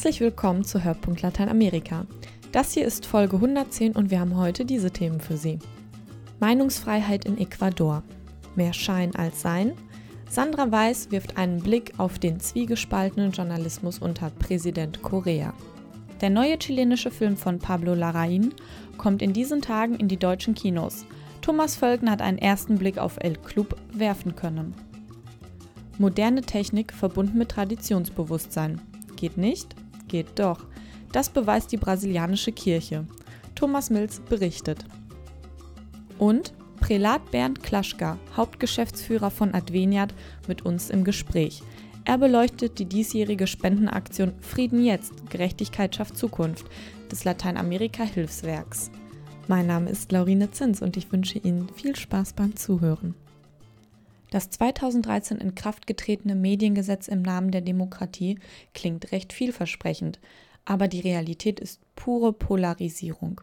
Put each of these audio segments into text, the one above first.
Herzlich willkommen zu Hörpunkt Lateinamerika. Das hier ist Folge 110 und wir haben heute diese Themen für Sie. Meinungsfreiheit in Ecuador. Mehr Schein als Sein. Sandra Weiß wirft einen Blick auf den zwiegespaltenen Journalismus unter Präsident Correa. Der neue chilenische Film von Pablo Larraín kommt in diesen Tagen in die deutschen Kinos. Thomas Völken hat einen ersten Blick auf El Club werfen können. Moderne Technik verbunden mit Traditionsbewusstsein. Geht nicht? Geht doch. Das beweist die brasilianische Kirche. Thomas Mills berichtet. Und Prälat Bernd Klaschka, Hauptgeschäftsführer von Adveniat, mit uns im Gespräch. Er beleuchtet die diesjährige Spendenaktion Frieden jetzt, Gerechtigkeit schafft Zukunft des Lateinamerika-Hilfswerks. Mein Name ist Laurine Zins und ich wünsche Ihnen viel Spaß beim Zuhören. Das 2013 in Kraft getretene Mediengesetz im Namen der Demokratie klingt recht vielversprechend, aber die Realität ist pure Polarisierung.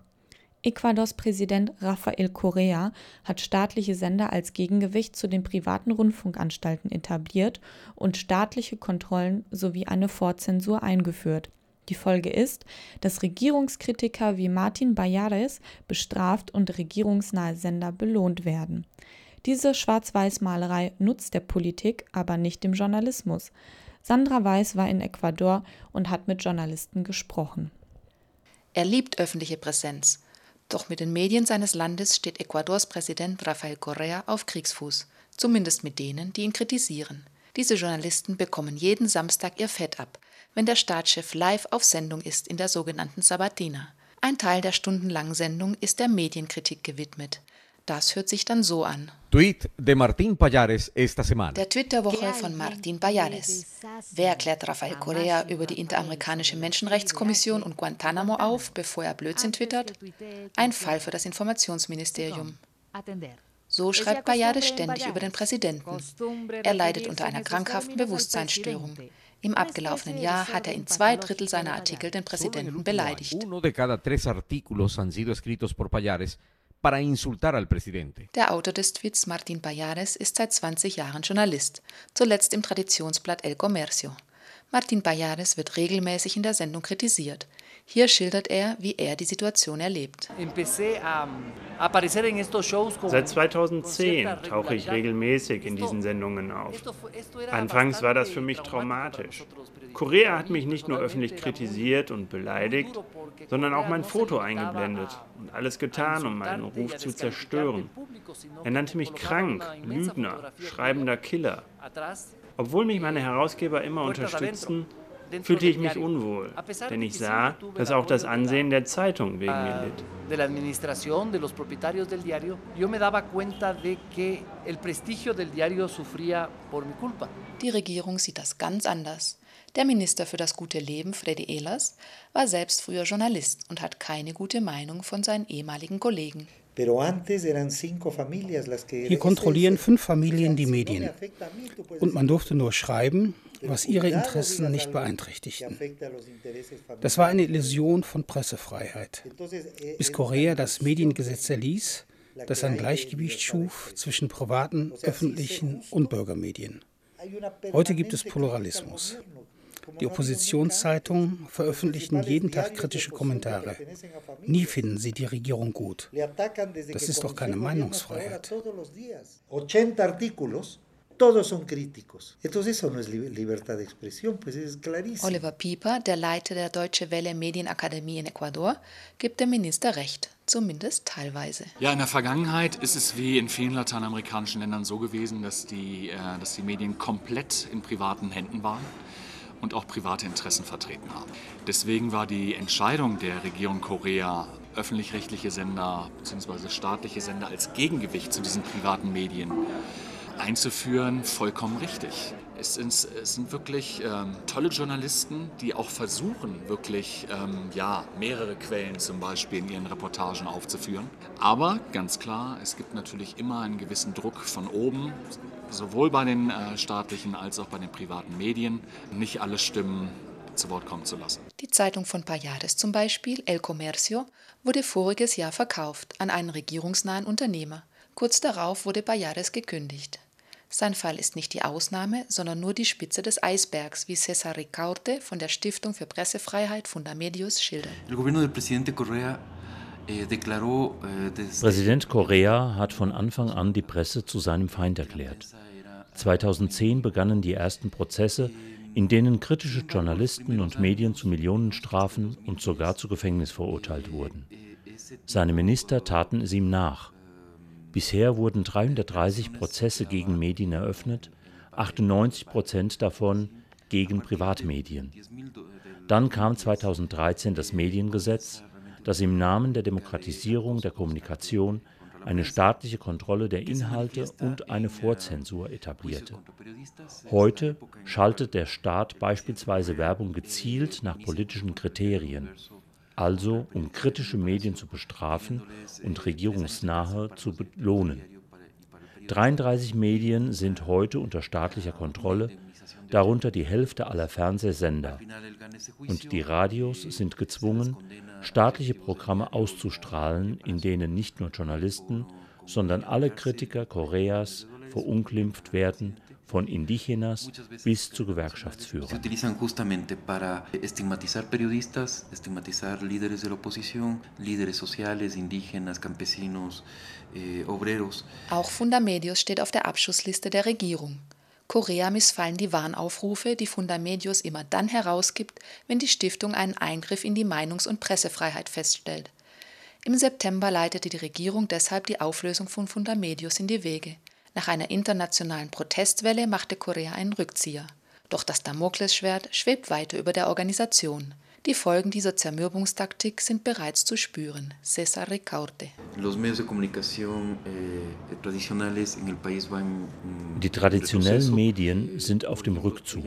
Ecuadors Präsident Rafael Correa hat staatliche Sender als Gegengewicht zu den privaten Rundfunkanstalten etabliert und staatliche Kontrollen sowie eine Vorzensur eingeführt. Die Folge ist, dass Regierungskritiker wie Martin Bayares bestraft und regierungsnahe Sender belohnt werden. Diese Schwarz-Weiß-Malerei nutzt der Politik, aber nicht dem Journalismus. Sandra Weiß war in Ecuador und hat mit Journalisten gesprochen. Er liebt öffentliche Präsenz. Doch mit den Medien seines Landes steht Ecuadors Präsident Rafael Correa auf Kriegsfuß, zumindest mit denen, die ihn kritisieren. Diese Journalisten bekommen jeden Samstag ihr Fett ab, wenn der Staatschef live auf Sendung ist in der sogenannten Sabatina. Ein Teil der stundenlangen Sendung ist der Medienkritik gewidmet. Das hört sich dann so an. Tweet de Martín Payares esta semana. Der Twitter-Woche von Martín Payares. Wer klärt Rafael Correa über die Interamerikanische Menschenrechtskommission und Guantanamo auf, bevor er Blödsinn twittert? Ein Fall für das Informationsministerium. So schreibt Payares ständig über den Präsidenten. Er leidet unter einer krankhaften Bewusstseinsstörung. Im abgelaufenen Jahr hat er in zwei Drittel seiner Artikel den Präsidenten beleidigt. Para insultar al presidente. Der Autor des Tweets Martin Payares ist seit 20 Jahren Journalist, zuletzt im Traditionsblatt El Comercio. Martin Payares wird regelmäßig in der Sendung kritisiert. Hier schildert er, wie er die Situation erlebt. Seit 2010 tauche ich regelmäßig in diesen Sendungen auf. Anfangs war das für mich traumatisch. Korea hat mich nicht nur öffentlich kritisiert und beleidigt, sondern auch mein Foto eingeblendet und alles getan, um meinen Ruf zu zerstören. Er nannte mich krank, Lügner, schreibender Killer. Obwohl mich meine Herausgeber immer unterstützten, fühlte ich mich unwohl, denn ich sah, dass auch das Ansehen der Zeitung wegen mir litt. Die Regierung sieht das ganz anders. Der Minister für das gute Leben, Freddy Ehlers, war selbst früher Journalist und hat keine gute Meinung von seinen ehemaligen Kollegen. Hier kontrollieren fünf Familien die Medien. Und man durfte nur schreiben, was ihre Interessen nicht beeinträchtigten. Das war eine Illusion von Pressefreiheit. Bis Korea das Mediengesetz erließ, das ein Gleichgewicht schuf zwischen privaten, öffentlichen und Bürgermedien. Heute gibt es Pluralismus. Die Oppositionszeitungen veröffentlichen jeden Tag kritische Kommentare. Nie finden sie die Regierung gut. Das ist doch keine Meinungsfreiheit. Todos son críticos. Entonces eso no es libertad de expresión, pues es clarísimo. Oliver Pieper, der Leiter der Deutsche Welle Medienakademie in Ecuador, gibt dem Minister recht, zumindest teilweise. Ja, in der Vergangenheit ist es wie in vielen lateinamerikanischen Ländern so gewesen, dass die, äh, dass die Medien komplett in privaten Händen waren und auch private Interessen vertreten haben. Deswegen war die Entscheidung der Regierung Korea, öffentlich-rechtliche Sender bzw. staatliche Sender als Gegengewicht zu diesen privaten Medien einzuführen, vollkommen richtig. Es sind, es sind wirklich ähm, tolle Journalisten, die auch versuchen, wirklich ähm, ja, mehrere Quellen zum Beispiel in ihren Reportagen aufzuführen. Aber ganz klar, es gibt natürlich immer einen gewissen Druck von oben, sowohl bei den äh, staatlichen als auch bei den privaten Medien, nicht alle Stimmen zu Wort kommen zu lassen. Die Zeitung von Payares zum Beispiel, El Comercio, wurde voriges Jahr verkauft an einen regierungsnahen Unternehmer. Kurz darauf wurde Payares gekündigt. Sein Fall ist nicht die Ausnahme, sondern nur die Spitze des Eisbergs, wie Cesar Ricaurte von der Stiftung für Pressefreiheit Fundamedios schildert. Eh, eh, Präsident Correa hat von Anfang an die Presse zu seinem Feind erklärt. 2010 begannen die ersten Prozesse, in denen kritische Journalisten und Medien zu Millionenstrafen und sogar zu Gefängnis verurteilt wurden. Seine Minister taten es ihm nach. Bisher wurden 330 Prozesse gegen Medien eröffnet, 98 Prozent davon gegen Privatmedien. Dann kam 2013 das Mediengesetz, das im Namen der Demokratisierung der Kommunikation eine staatliche Kontrolle der Inhalte und eine Vorzensur etablierte. Heute schaltet der Staat beispielsweise Werbung gezielt nach politischen Kriterien, also um kritische Medien zu bestrafen und regierungsnahe zu belohnen. 33 Medien sind heute unter staatlicher Kontrolle, darunter die Hälfte aller Fernsehsender. Und die Radios sind gezwungen, staatliche Programme auszustrahlen, in denen nicht nur Journalisten, sondern alle Kritiker Koreas verunglimpft werden, von Indigenas bis zu Gewerkschaftsführern. Eh, Auch Fundamedios steht auf der Abschussliste der Regierung. Korea missfallen die Warnaufrufe, die Fundamedios immer dann herausgibt, wenn die Stiftung einen Eingriff in die Meinungs- und Pressefreiheit feststellt. Im September leitete die Regierung deshalb die Auflösung von Fundamedios in die Wege. Nach einer internationalen Protestwelle machte Korea einen Rückzieher. Doch das Damoklesschwert schwebt weiter über der Organisation. Die Folgen dieser Zermürbungstaktik sind bereits zu spüren. César Ricaurte. Die traditionellen Medien sind auf dem Rückzug.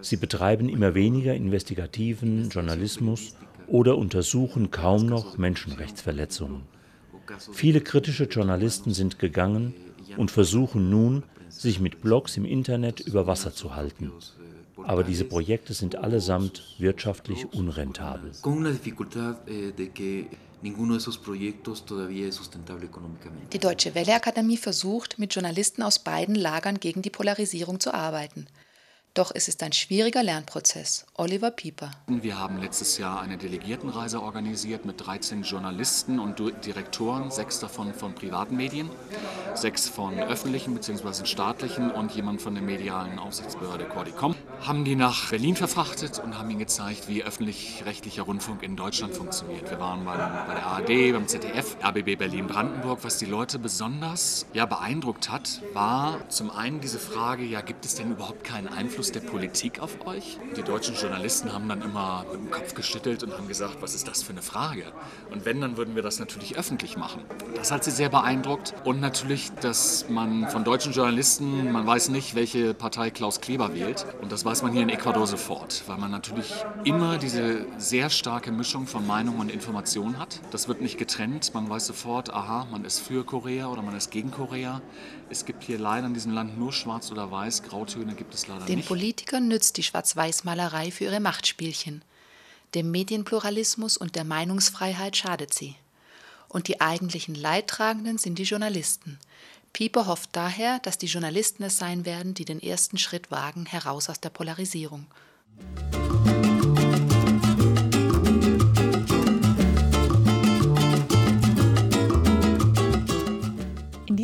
Sie betreiben immer weniger investigativen Journalismus oder untersuchen kaum noch Menschenrechtsverletzungen. Viele kritische Journalisten sind gegangen und versuchen nun, sich mit Blogs im Internet über Wasser zu halten. Aber diese Projekte sind allesamt wirtschaftlich unrentabel. Die Deutsche Welle Akademie versucht, mit Journalisten aus beiden Lagern gegen die Polarisierung zu arbeiten. Doch es ist ein schwieriger Lernprozess. Oliver Pieper. Wir haben letztes Jahr eine Delegiertenreise organisiert mit 13 Journalisten und Direktoren, sechs davon von privaten Medien, sechs von öffentlichen bzw. staatlichen und jemand von der medialen Aufsichtsbehörde Quadicom. Haben die nach Berlin verfrachtet und haben ihnen gezeigt, wie öffentlich-rechtlicher Rundfunk in Deutschland funktioniert. Wir waren bei, bei der ARD, beim ZDF, RBB Berlin-Brandenburg. Was die Leute besonders ja, beeindruckt hat, war zum einen diese Frage, ja, gibt es denn überhaupt keinen Einfluss Einfluss der Politik auf euch? Die deutschen Journalisten haben dann immer mit dem Kopf geschüttelt und haben gesagt, was ist das für eine Frage? Und wenn, dann würden wir das natürlich öffentlich machen. Das hat sie sehr beeindruckt. Und natürlich, dass man von deutschen Journalisten, man weiß nicht, welche Partei Klaus Kleber wählt. Und das weiß man hier in Ecuador sofort, weil man natürlich immer diese sehr starke Mischung von Meinung und Information hat. Das wird nicht getrennt. Man weiß sofort, aha, man ist für Korea oder man ist gegen Korea. Es gibt hier leider in diesem Land nur schwarz oder weiß, Grautöne gibt es leider Den nicht. Politikern nützt die Schwarz-Weiß-Malerei für ihre Machtspielchen. Dem Medienpluralismus und der Meinungsfreiheit schadet sie. Und die eigentlichen Leidtragenden sind die Journalisten. Pieper hofft daher, dass die Journalisten es sein werden, die den ersten Schritt wagen heraus aus der Polarisierung.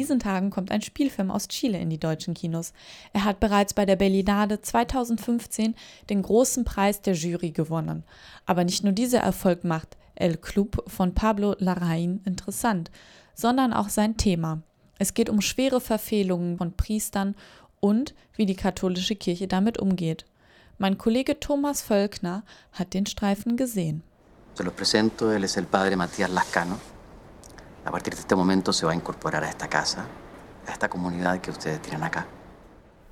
Diesen Tagen kommt ein Spielfilm aus Chile in die deutschen Kinos. Er hat bereits bei der Berlinade 2015 den großen Preis der Jury gewonnen. Aber nicht nur dieser Erfolg macht El Club von Pablo Larraín interessant, sondern auch sein Thema. Es geht um schwere Verfehlungen von Priestern und wie die katholische Kirche damit umgeht. Mein Kollege Thomas Völkner hat den Streifen gesehen. Se los presento, él es el padre Matías Lascano. A partir de este momento se va a incorporar a esta casa, a esta comunidad que ustedes tienen acá.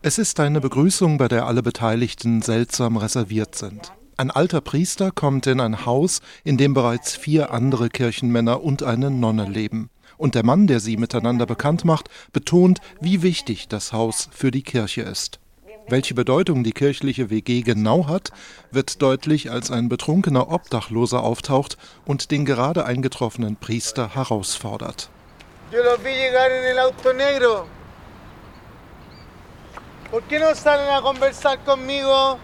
Es ist eine Begrüßung, bei der alle Beteiligten seltsam reserviert sind. Ein alter Priester kommt in ein Haus, in dem bereits vier andere Kirchenmänner und eine Nonne leben. Und der Mann, der sie miteinander bekannt macht, betont, wie wichtig das Haus für die Kirche ist. Welche Bedeutung die kirchliche WG genau hat, wird deutlich, als ein betrunkener Obdachloser auftaucht und den gerade eingetroffenen Priester herausfordert. ¿Por qué no salen a conversar conmigo?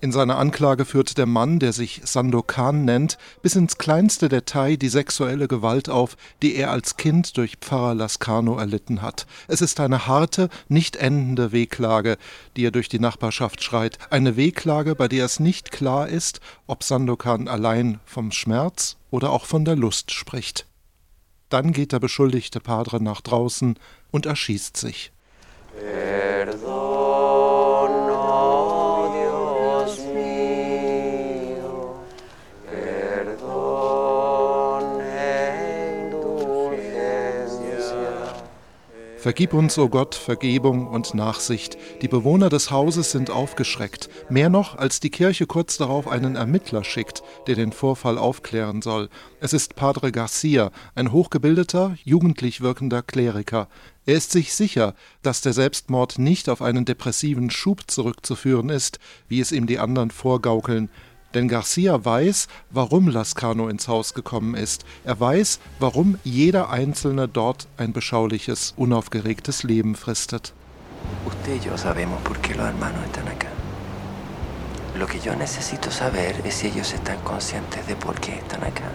In seiner Anklage führt der Mann, der sich Sandokan nennt, bis ins kleinste Detail die sexuelle Gewalt auf, die er als Kind durch Pfarrer Lascano erlitten hat. Es ist eine harte, nicht endende Wehklage, die er durch die Nachbarschaft schreit. Eine Wehklage, bei der es nicht klar ist, ob Sandokan allein vom Schmerz oder auch von der Lust spricht. Dann geht der beschuldigte Padre nach draußen und erschießt sich. Perdón. Vergib uns, o oh Gott, Vergebung und Nachsicht. Die Bewohner des Hauses sind aufgeschreckt, mehr noch, als die Kirche kurz darauf einen Ermittler schickt, der den Vorfall aufklären soll. Es ist Padre Garcia, ein hochgebildeter, jugendlich wirkender Kleriker. Er ist sich sicher, dass der Selbstmord nicht auf einen depressiven Schub zurückzuführen ist, wie es ihm die anderen vorgaukeln. Denn Garcia weiß, warum Lascano ins Haus gekommen ist. Er weiß, warum jeder Einzelne dort ein beschauliches, unaufgeregtes Leben fristet. Usted y yo sabemos por qué los hermanos están acá. Lo que yo necesito saber es si ellos están conscientes de por qué están acá.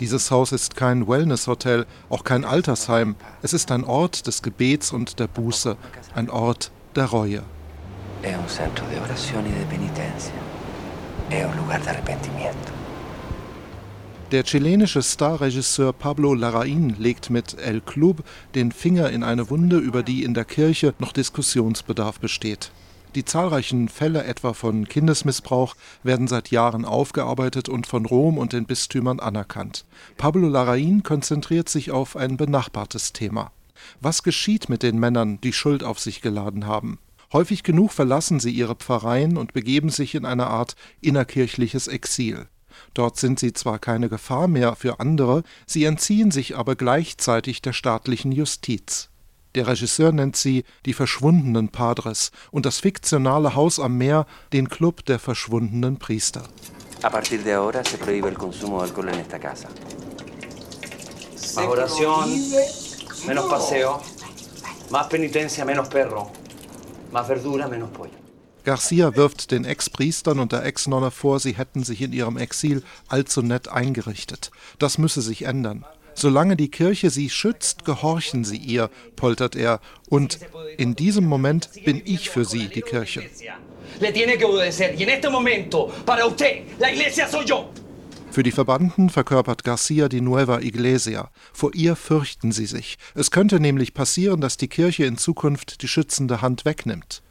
Dieses Haus ist kein Wellness-Hotel, auch kein Altersheim. Es ist ein Ort des Gebets und der Buße, ein Ort der Reue. Es un centro de oración y de penitencia Der chilenische Starregisseur Pablo Larraín legt mit El Club den Finger in eine Wunde, über die in der Kirche noch Diskussionsbedarf besteht. Die zahlreichen Fälle etwa von Kindesmissbrauch werden seit Jahren aufgearbeitet und von Rom und den Bistümern anerkannt. Pablo Larraín konzentriert sich auf ein benachbartes Thema. Was geschieht mit den Männern, die Schuld auf sich geladen haben? Häufig genug verlassen sie ihre Pfarreien und begeben sich in eine Art innerkirchliches Exil. Dort sind sie zwar keine Gefahr mehr für andere, sie entziehen sich aber gleichzeitig der staatlichen Justiz. Der Regisseur nennt sie die verschwundenen Padres und das fiktionale Haus am Meer den Club der verschwundenen Priester. A partir de ahora se prohíbe el consumo de alcohol en esta casa. Más oración, menos paseo, más penitencia, menos perro. Más verdura, menos pollo. Garcia wirft den Ex-Priestern und der Ex-Nonne vor, sie hätten sich in ihrem Exil allzu nett eingerichtet. Das müsse sich ändern. Solange die Kirche sie schützt, gehorchen sie ihr, poltert er. Und in diesem Moment bin ich für sie die Kirche. Le tiene que obedecer. Y en este momento, para usted, la iglesia soy yo. Für die Verbannten verkörpert Garcia die Nueva Iglesia. Vor ihr fürchten sie sich. Es könnte nämlich passieren, dass die Kirche in Zukunft die schützende Hand wegnimmt.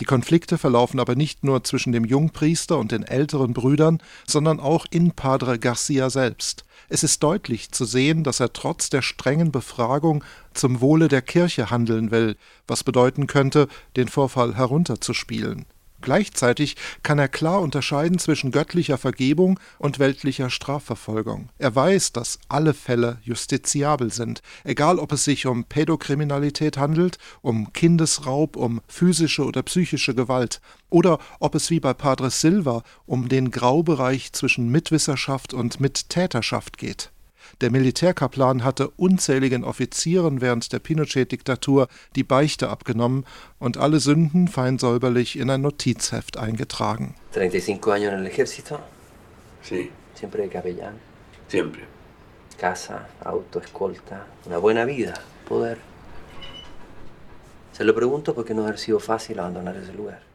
Die Konflikte verlaufen aber nicht nur zwischen dem Jungpriester und den älteren Brüdern, sondern auch in Padre Garcia selbst. Es ist deutlich zu sehen, dass er trotz der strengen Befragung zum Wohle der Kirche handeln will, was bedeuten könnte, den Vorfall herunterzuspielen. Gleichzeitig kann er klar unterscheiden zwischen göttlicher Vergebung und weltlicher Strafverfolgung. Er weiß, dass alle Fälle justiziabel sind, egal ob es sich um Pädokriminalität handelt, um Kindesraub, um physische oder psychische Gewalt, oder ob es wie bei Padre Silva um den Graubereich zwischen Mitwisserschaft und Mittäterschaft geht. Der Militärkaplan hatte unzähligen Offizieren während der Pinochet-Diktatur die Beichte abgenommen und alle Sünden fein säuberlich in ein Notizheft eingetragen. 35 años en el ejército? Sí. Siempre de capellán? Siempre. Casa, auto, escolta, una buena vida, poder. Se lo pregunto porque no ha sido fácil abandonar ese lugar.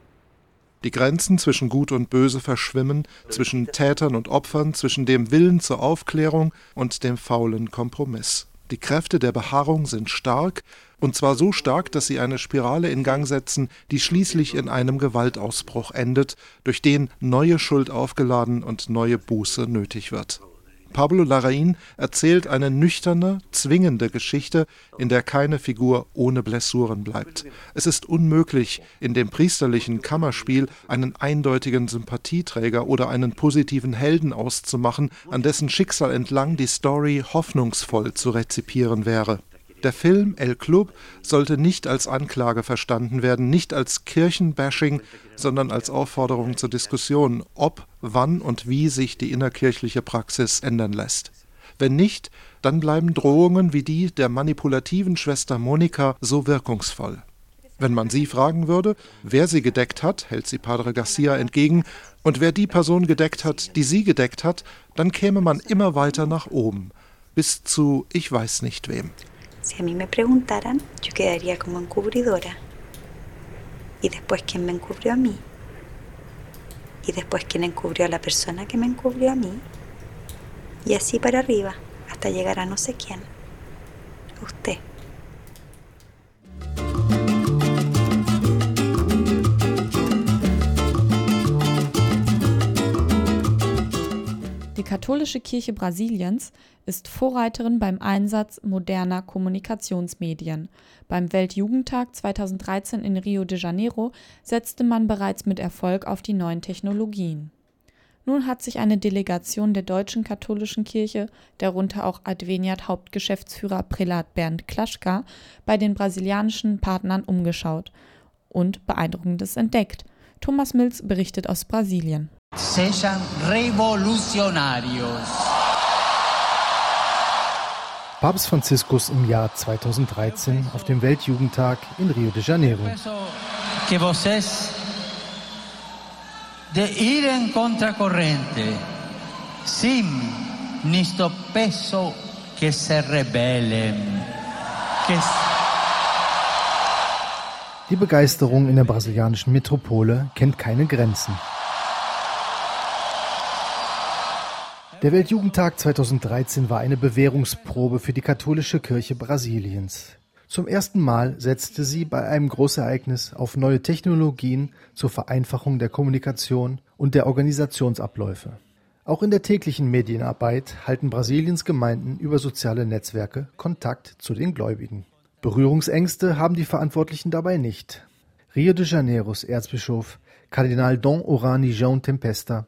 Die Grenzen zwischen Gut und Böse verschwimmen, zwischen Tätern und Opfern, zwischen dem Willen zur Aufklärung und dem faulen Kompromiss. Die Kräfte der Beharrung sind stark, und zwar so stark, dass sie eine Spirale in Gang setzen, die schließlich in einem Gewaltausbruch endet, durch den neue Schuld aufgeladen und neue Buße nötig wird. Pablo Larraín erzählt eine nüchterne, zwingende Geschichte, in der keine Figur ohne Blessuren bleibt. Es ist unmöglich, in dem priesterlichen Kammerspiel einen eindeutigen Sympathieträger oder einen positiven Helden auszumachen, an dessen Schicksal entlang die Story hoffnungsvoll zu rezipieren wäre. Der Film El Club sollte nicht als Anklage verstanden werden, nicht als Kirchenbashing, sondern als Aufforderung zur Diskussion, ob, wann und wie sich die innerkirchliche Praxis ändern lässt. Wenn nicht, dann bleiben Drohungen wie die der manipulativen Schwester Monika so wirkungsvoll. Wenn man sie fragen würde, wer sie gedeckt hat, hält sie Padre Garcia entgegen, und wer die Person gedeckt hat, die sie gedeckt hat, dann käme man immer weiter nach oben, bis zu ich weiß nicht wem. Si a mí me preguntaran, yo quedaría como encubridora. Y después quién me encubrió a mí. Y después quién encubrió a la persona que me encubrió a mí. Y así para arriba, hasta llegar a no sé quién. Usted. Katholische Kirche Brasiliens ist Vorreiterin beim Einsatz moderner Kommunikationsmedien. Beim Weltjugendtag 2013 in Rio de Janeiro setzte man bereits mit Erfolg auf die neuen Technologien. Nun hat sich eine Delegation der deutschen katholischen Kirche, darunter auch Adveniat Hauptgeschäftsführer Prälat Bernd Klaschka, bei den brasilianischen Partnern umgeschaut und Beeindruckendes entdeckt. Thomas Mills berichtet aus Brasilien. Sean revolucionarios. Papst Franziskus im Jahr 2013 auf dem Weltjugendtag in Rio de Janeiro. Que vocês de ir en contracorrente, sin nisto peso que se rebelen, que Die Begeisterung in der brasilianischen Metropole kennt keine Grenzen. Der Weltjugendtag 2013 war eine Bewährungsprobe für die katholische Kirche Brasiliens. Zum ersten Mal setzte sie bei einem Großereignis auf neue Technologien zur Vereinfachung der Kommunikation und der Organisationsabläufe. Auch in der täglichen Medienarbeit halten Brasiliens Gemeinden über soziale Netzwerke Kontakt zu den Gläubigen. Berührungsängste haben die Verantwortlichen dabei nicht. Rio de Janeiros Erzbischof Kardinal Dom Orani João Tempesta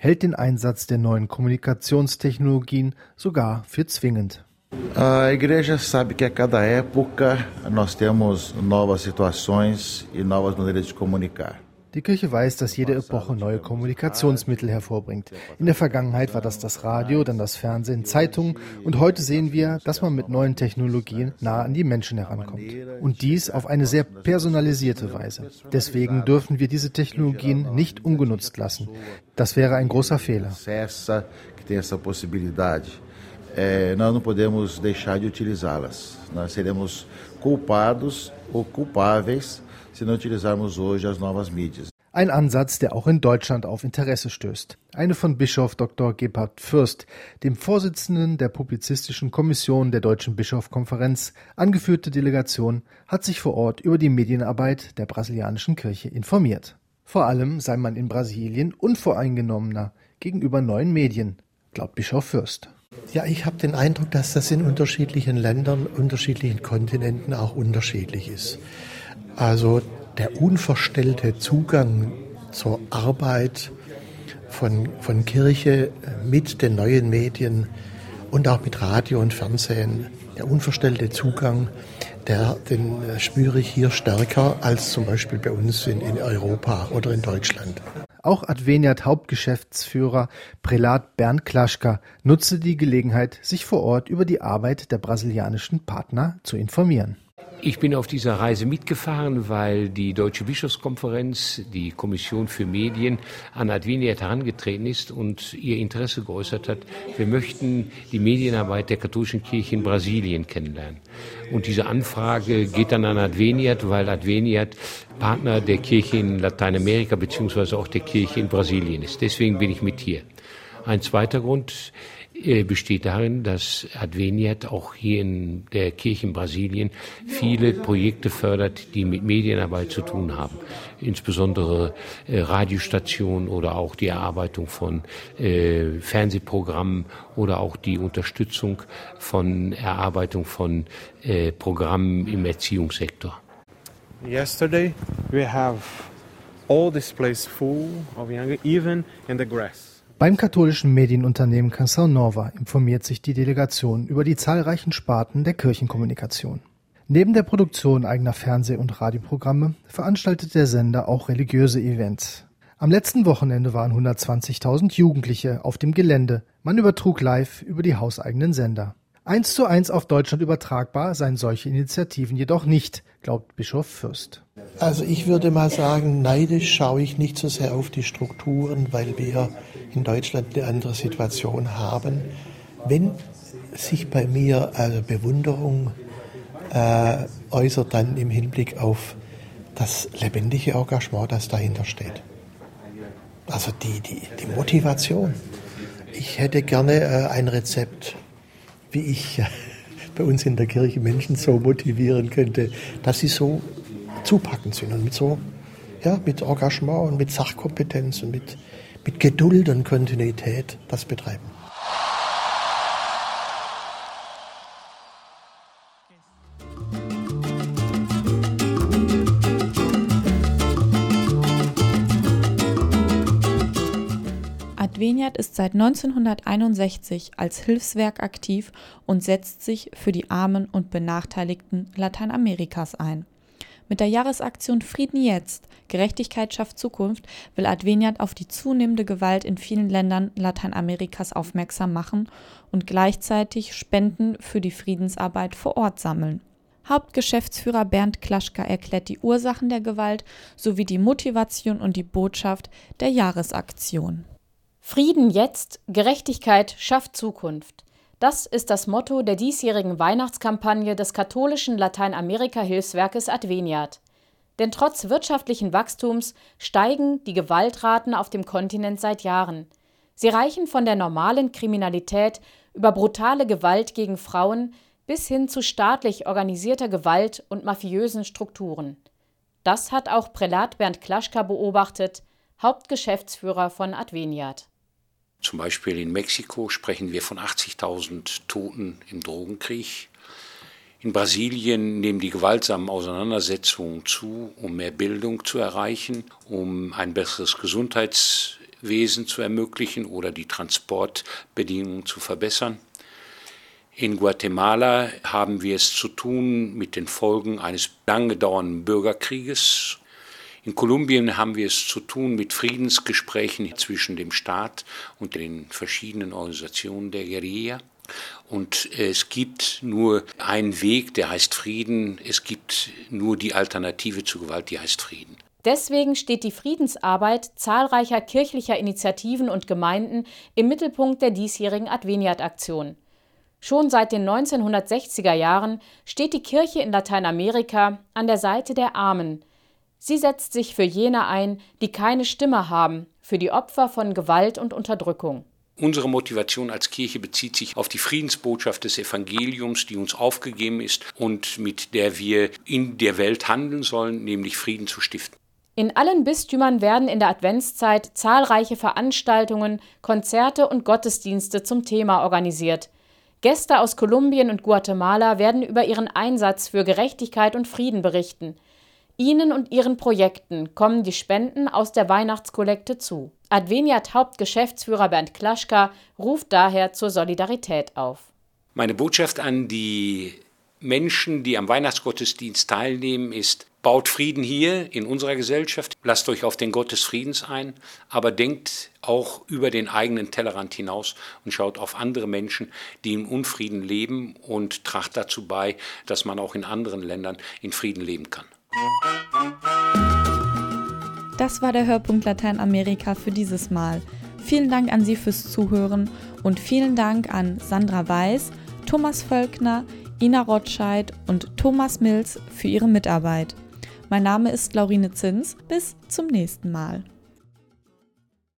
hält den Einsatz der neuen Kommunikationstechnologien sogar für zwingend. A igreja sabe que a cada época nós temos novas situações e novas maneiras de comunicar. Die Kirche weiß, dass jede Epoche neue Kommunikationsmittel hervorbringt. In der Vergangenheit war das das Radio, dann das Fernsehen, Zeitungen und heute sehen wir, dass man mit neuen Technologien nah an die Menschen herankommt. Und dies auf eine sehr personalisierte Weise. Deswegen dürfen wir diese Technologien nicht ungenutzt lassen. Das wäre ein großer Fehler. Nós culpados ou culpáveis se não utilizarmos hoje as novas mídias. Ein Ansatz, der auch in Deutschland auf Interesse stößt. Eine von Bischof Dr. Gebhard Fürst, dem Vorsitzenden der Publizistischen Kommission der Deutschen Bischofskonferenz, angeführte Delegation hat sich vor Ort über die Medienarbeit der brasilianischen Kirche informiert. Vor allem sei man in Brasilien unvoreingenommener gegenüber neuen Medien, glaubt Bischof Fürst. Ja, ich habe den Eindruck, dass das in unterschiedlichen Ländern, unterschiedlichen Kontinenten auch unterschiedlich ist. Also der unverstellte Zugang zur Arbeit von, von Kirche mit den neuen Medien und auch mit Radio und Fernsehen, der unverstellte Zugang, der, den spüre ich hier stärker als zum Beispiel bei uns in, in Europa oder in Deutschland. Auch Adveniat Hauptgeschäftsführer Prälat Bernd Klaschka nutzte die Gelegenheit, sich vor Ort über die Arbeit der brasilianischen Partner zu informieren. Ich bin auf dieser Reise mitgefahren, weil die Deutsche Bischofskonferenz, die Kommission für Medien, an Adveniat herangetreten ist und ihr Interesse geäußert hat. Wir möchten die Medienarbeit der katholischen Kirche in Brasilien kennenlernen. Und diese Anfrage geht dann an Adveniat, weil Adveniat Partner der Kirche in Lateinamerika beziehungsweise auch der Kirche in Brasilien ist. Deswegen bin ich mit hier. Ein zweiter Grund besteht darin, dass Adveniat auch hier in der Kirche in Brasilien viele Projekte fördert, die mit Medienarbeit zu tun haben. Insbesondere äh, Radiostationen oder auch die Erarbeitung von äh, Fernsehprogrammen oder auch die Unterstützung von Erarbeitung von äh, Programmen im Erziehungssektor. Yesterday we have all this place full of young, even in the grass. Beim katholischen Medienunternehmen Canção Nova informiert sich die Delegation über die zahlreichen Sparten der Kirchenkommunikation. Neben der Produktion eigener Fernseh- und Radioprogramme veranstaltet der Sender auch religiöse Events. Am letzten Wochenende waren 120.000 Jugendliche auf dem Gelände. Man übertrug live über die hauseigenen Sender. Eins zu eins auf Deutschland übertragbar seien solche Initiativen jedoch nicht, glaubt Bischof Fürst. Also ich würde mal sagen, neidisch schaue ich nicht so sehr auf die Strukturen, weil wir in Deutschland eine andere Situation haben. Wenn sich bei mir also Bewunderung äh, äußert, dann im Hinblick auf das lebendige Engagement, das dahinter steht. Also die, die, die Motivation. Ich hätte gerne äh, ein Rezept, wie ich äh, bei uns in der Kirche Menschen so motivieren könnte, dass sie so zupackend sind und mit so, ja, mit Engagement und mit Sachkompetenz und mit, mit Geduld und Kontinuität das betreiben. Ist seit 1961 als Hilfswerk aktiv und setzt sich für die Armen und Benachteiligten Lateinamerikas ein. Mit der Jahresaktion Frieden jetzt, Gerechtigkeit schafft Zukunft will Adveniat auf die zunehmende Gewalt in vielen Ländern Lateinamerikas aufmerksam machen und gleichzeitig Spenden für die Friedensarbeit vor Ort sammeln. Hauptgeschäftsführer Bernd Klaschka erklärt die Ursachen der Gewalt sowie die Motivation und die Botschaft der Jahresaktion. Frieden jetzt, Gerechtigkeit schafft Zukunft. Das ist das Motto der diesjährigen Weihnachtskampagne des katholischen Lateinamerika-Hilfswerkes Adveniat. Denn trotz wirtschaftlichen Wachstums steigen die Gewaltraten auf dem Kontinent seit Jahren. Sie reichen von der normalen Kriminalität über brutale Gewalt gegen Frauen bis hin zu staatlich organisierter Gewalt und mafiösen Strukturen. Das hat auch Prälat Bernd Klaschka beobachtet, Hauptgeschäftsführer von Adveniat. Zum Beispiel in Mexiko sprechen wir von 80.000 Toten im Drogenkrieg. In Brasilien nehmen die gewaltsamen Auseinandersetzungen zu, um mehr Bildung zu erreichen, um ein besseres Gesundheitswesen zu ermöglichen oder die Transportbedingungen zu verbessern. In Guatemala haben wir es zu tun mit den Folgen eines lange dauernden Bürgerkrieges in Kolumbien haben wir es zu tun mit Friedensgesprächen zwischen dem Staat und den verschiedenen Organisationen der Guerilla. Und es gibt nur einen Weg, der heißt Frieden. Es gibt nur die Alternative zu Gewalt, die heißt Frieden. Deswegen steht die Friedensarbeit zahlreicher kirchlicher Initiativen und Gemeinden im Mittelpunkt der diesjährigen Adveniat-Aktion. Schon seit den 1960er Jahren steht die Kirche in Lateinamerika an der Seite der Armen, Sie setzt sich für jene ein, die keine Stimme haben, für die Opfer von Gewalt und Unterdrückung. Unsere Motivation als Kirche bezieht sich auf die Friedensbotschaft des Evangeliums, die uns aufgegeben ist und mit der wir in der Welt handeln sollen, nämlich Frieden zu stiften. In allen Bistümern werden in der Adventszeit zahlreiche Veranstaltungen, Konzerte und Gottesdienste zum Thema organisiert. Gäste aus Kolumbien und Guatemala werden über ihren Einsatz für Gerechtigkeit und Frieden berichten. Ihnen und Ihren Projekten kommen die Spenden aus der Weihnachtskollekte zu. Adveniat Hauptgeschäftsführer Bernd Klaschka ruft daher zur Solidarität auf. Meine Botschaft an die Menschen, die am Weihnachtsgottesdienst teilnehmen, ist, baut Frieden hier in unserer Gesellschaft, lasst euch auf den Gott des Friedens ein, aber denkt auch über den eigenen Tellerrand hinaus und schaut auf andere Menschen, die im Unfrieden leben und tracht dazu bei, dass man auch in anderen Ländern in Frieden leben kann. Das war der Hörpunkt Lateinamerika für dieses Mal. Vielen Dank an Sie fürs Zuhören und vielen Dank an Sandra Weiß, Thomas Völkner, Ina Rotscheid und Thomas Mills für ihre Mitarbeit. Mein Name ist Laurine Zins. Bis zum nächsten Mal.